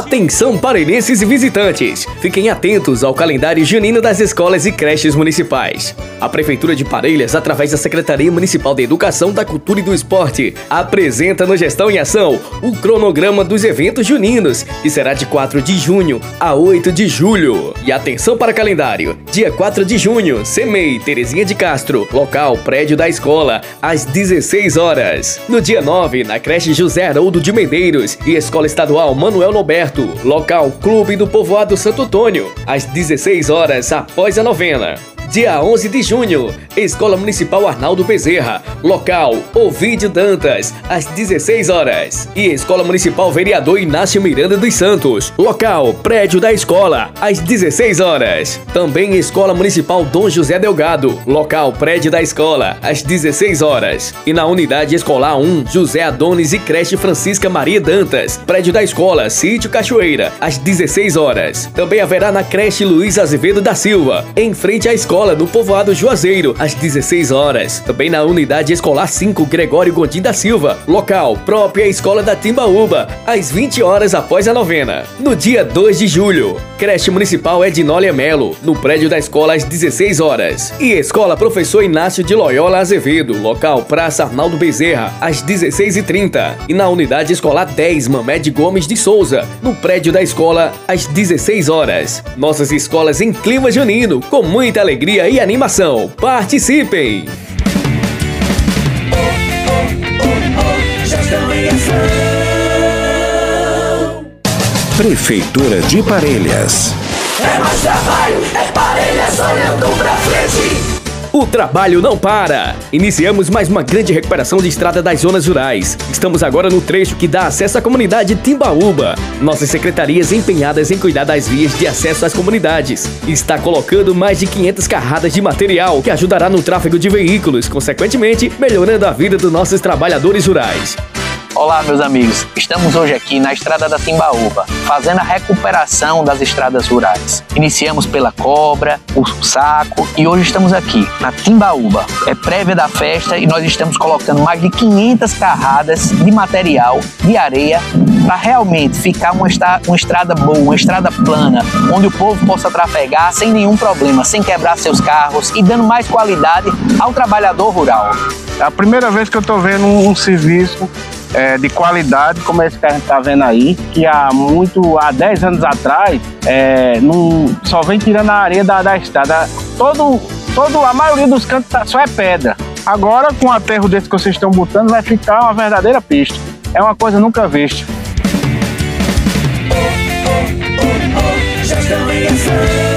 Atenção parelhenses e visitantes! Fiquem atentos ao calendário junino das escolas e creches municipais. A Prefeitura de Parelhas, através da Secretaria Municipal de Educação, da Cultura e do Esporte, apresenta no Gestão em Ação o cronograma dos eventos juninos, que será de 4 de junho a 8 de julho. E atenção para calendário! Dia 4 de junho, CEMEI, Terezinha de Castro, local prédio da escola, às 16 horas. No dia 9, na creche José Haroldo de Medeiros e Escola Estadual Manuel Noberto, local Clube do Povoado Santo Antônio, às 16 horas após a novena. Dia 11 de junho, Escola Municipal Arnaldo Bezerra, local Ovídio Dantas, às 16 horas. E Escola Municipal Vereador Inácio Miranda dos Santos, local Prédio da Escola, às 16 horas. Também Escola Municipal Dom José Delgado, local Prédio da Escola, às 16 horas. E na Unidade Escolar 1, José Adonis e Creche Francisca Maria Dantas, Prédio da Escola, Sítio Cachoeira, às 16 horas. Também haverá na Creche Luiz Azevedo da Silva, em frente à escola no povoado Juazeiro, às 16 horas. Também na Unidade Escolar 5 Gregório Gondim da Silva, local própria Escola da Timbaúba, às 20 horas após a novena. No dia 2 de julho, Creche Municipal Ednólia Melo, no prédio da escola às 16 horas. E Escola Professor Inácio de Loyola Azevedo, local Praça Arnaldo Bezerra, às 16h30. E na Unidade Escolar 10 Mamed Gomes de Souza, no prédio da escola às 16 horas. Nossas escolas em clima junino, com muita alegria e animação. Participem! Prefeitura de Parelhas. É mais trabalho, é parelha sonhando pra frente. O trabalho não para! Iniciamos mais uma grande recuperação de estrada das zonas rurais. Estamos agora no trecho que dá acesso à comunidade Timbaúba. Nossas secretarias empenhadas em cuidar das vias de acesso às comunidades. Está colocando mais de 500 carradas de material que ajudará no tráfego de veículos, consequentemente melhorando a vida dos nossos trabalhadores rurais. Olá, meus amigos. Estamos hoje aqui na estrada da Timbaúba, fazendo a recuperação das estradas rurais. Iniciamos pela Cobra, o Saco e hoje estamos aqui na Timbaúba. É prévia da festa e nós estamos colocando mais de 500 carradas de material de areia para realmente ficar uma, uma estrada boa, uma estrada plana, onde o povo possa trafegar sem nenhum problema, sem quebrar seus carros e dando mais qualidade ao trabalhador rural. É a primeira vez que eu estou vendo um serviço é, de qualidade, como esse que a gente está vendo aí, que há muito, há 10 anos atrás, é, não, só vem tirando a areia da, da estrada. Todo, todo, a maioria dos cantos tá, só é pedra. Agora, com o aterro desse que vocês estão botando, vai ficar uma verdadeira pista. É uma coisa nunca vista. Gestão em Ação.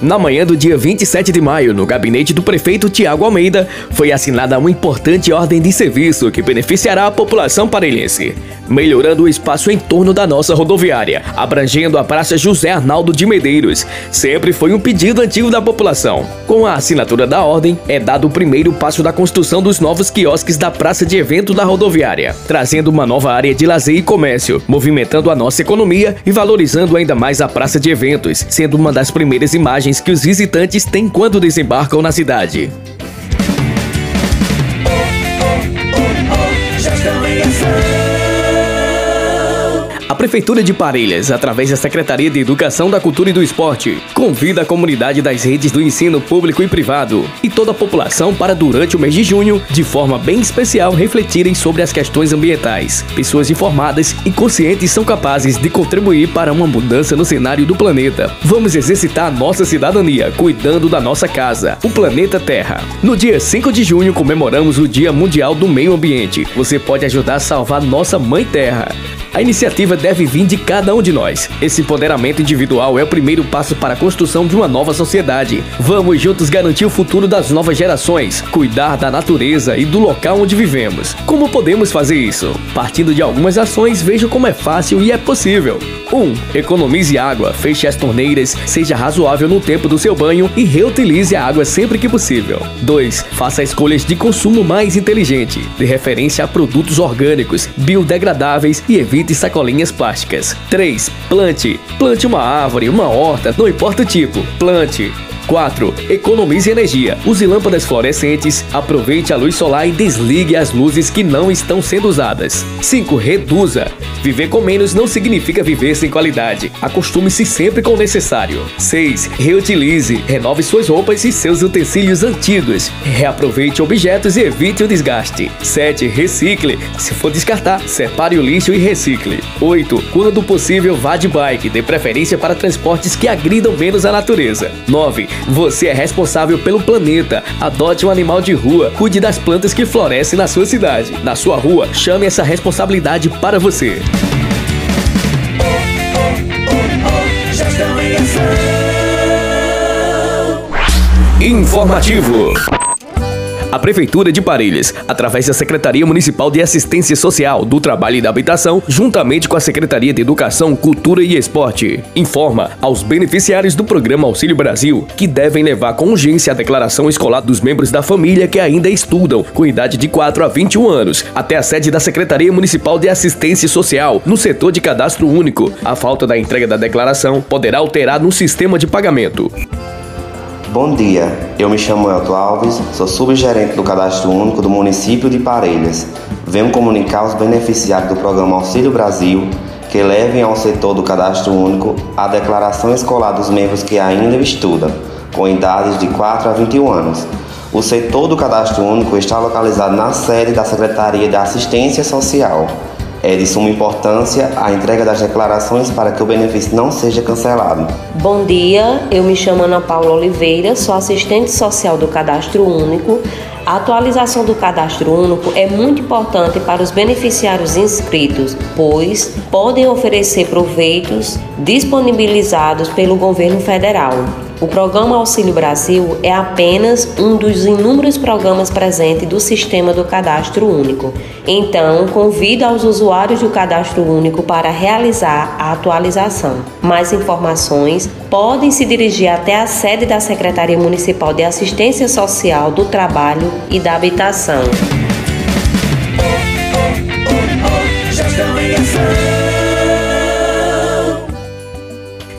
Na manhã do dia 27 de maio, no gabinete do prefeito Tiago Almeida, foi assinada uma importante ordem de serviço que beneficiará a população parelhense, melhorando o espaço em torno da nossa rodoviária, abrangendo a Praça José Arnaldo de Medeiros. Sempre foi um pedido antigo da população. Com a assinatura da ordem, é dado o primeiro passo da construção dos novos quiosques da Praça de Evento da rodoviária, trazendo uma nova área de lazer e comércio, movimentando a nossa economia e valorizando ainda mais a Praça de Eventos, sendo uma das primeiras imagens que os visitantes têm quando desembarcam na cidade. Prefeitura de Parelhas, através da Secretaria de Educação da Cultura e do Esporte, convida a comunidade das redes do ensino público e privado e toda a população para, durante o mês de junho, de forma bem especial, refletirem sobre as questões ambientais. Pessoas informadas e conscientes são capazes de contribuir para uma mudança no cenário do planeta. Vamos exercitar nossa cidadania, cuidando da nossa casa, o planeta Terra. No dia 5 de junho, comemoramos o Dia Mundial do Meio Ambiente. Você pode ajudar a salvar nossa Mãe Terra. A iniciativa deve vir de cada um de nós. Esse empoderamento individual é o primeiro passo para a construção de uma nova sociedade. Vamos juntos garantir o futuro das novas gerações, cuidar da natureza e do local onde vivemos. Como podemos fazer isso? Partindo de algumas ações, veja como é fácil e é possível. 1. Um, economize água, feche as torneiras, seja razoável no tempo do seu banho e reutilize a água sempre que possível. 2. Faça escolhas de consumo mais inteligente, de referência a produtos orgânicos, biodegradáveis e evite evite sacolinhas plásticas. 3. Plante. Plante uma árvore, uma horta, não importa o tipo. Plante. 4. Economize energia. Use lâmpadas fluorescentes, aproveite a luz solar e desligue as luzes que não estão sendo usadas. 5. Reduza. Viver com menos não significa viver sem qualidade. Acostume-se sempre com o necessário. 6. Reutilize. Renove suas roupas e seus utensílios antigos. Reaproveite objetos e evite o desgaste. 7. Recicle. Se for descartar, separe o lixo e recicle. 8. Quando possível, vá de bike, de preferência para transportes que agridam menos a natureza. 9. Você é responsável pelo planeta. Adote um animal de rua. Cuide das plantas que florescem na sua cidade. Na sua rua, chame essa responsabilidade para você. Informativo. A Prefeitura de Parelhas, através da Secretaria Municipal de Assistência Social, do Trabalho e da Habitação, juntamente com a Secretaria de Educação, Cultura e Esporte, informa aos beneficiários do Programa Auxílio Brasil que devem levar com urgência a declaração escolar dos membros da família que ainda estudam, com idade de 4 a 21 anos, até a sede da Secretaria Municipal de Assistência Social, no setor de cadastro único. A falta da entrega da declaração poderá alterar no sistema de pagamento. Bom dia, eu me chamo Elton Alves, sou subgerente do Cadastro Único do município de Parelhas. Venho comunicar aos beneficiários do programa Auxílio Brasil que levem ao setor do Cadastro Único a declaração escolar dos membros que ainda estudam, com idades de 4 a 21 anos. O setor do Cadastro Único está localizado na sede da Secretaria de Assistência Social é de suma importância a entrega das declarações para que o benefício não seja cancelado. Bom dia, eu me chamo Ana Paula Oliveira, sou assistente social do Cadastro Único. A atualização do cadastro único é muito importante para os beneficiários inscritos, pois podem oferecer proveitos disponibilizados pelo governo federal. O programa Auxílio Brasil é apenas um dos inúmeros programas presentes do sistema do Cadastro Único. Então, convido aos usuários do Cadastro Único para realizar a atualização. Mais informações podem se dirigir até a sede da Secretaria Municipal de Assistência Social do Trabalho e da Habitação.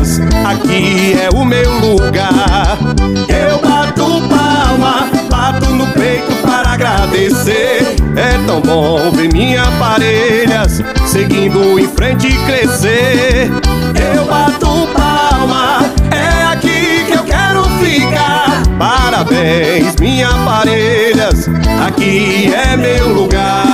Parelhas, aqui é o meu lugar. Eu bato palma, bato no peito para agradecer. É tão bom ver minha Parelhas seguindo em frente e crescer. Eu bato palma, é aqui que eu quero ficar. Parabéns, minha Parelhas, aqui é meu lugar.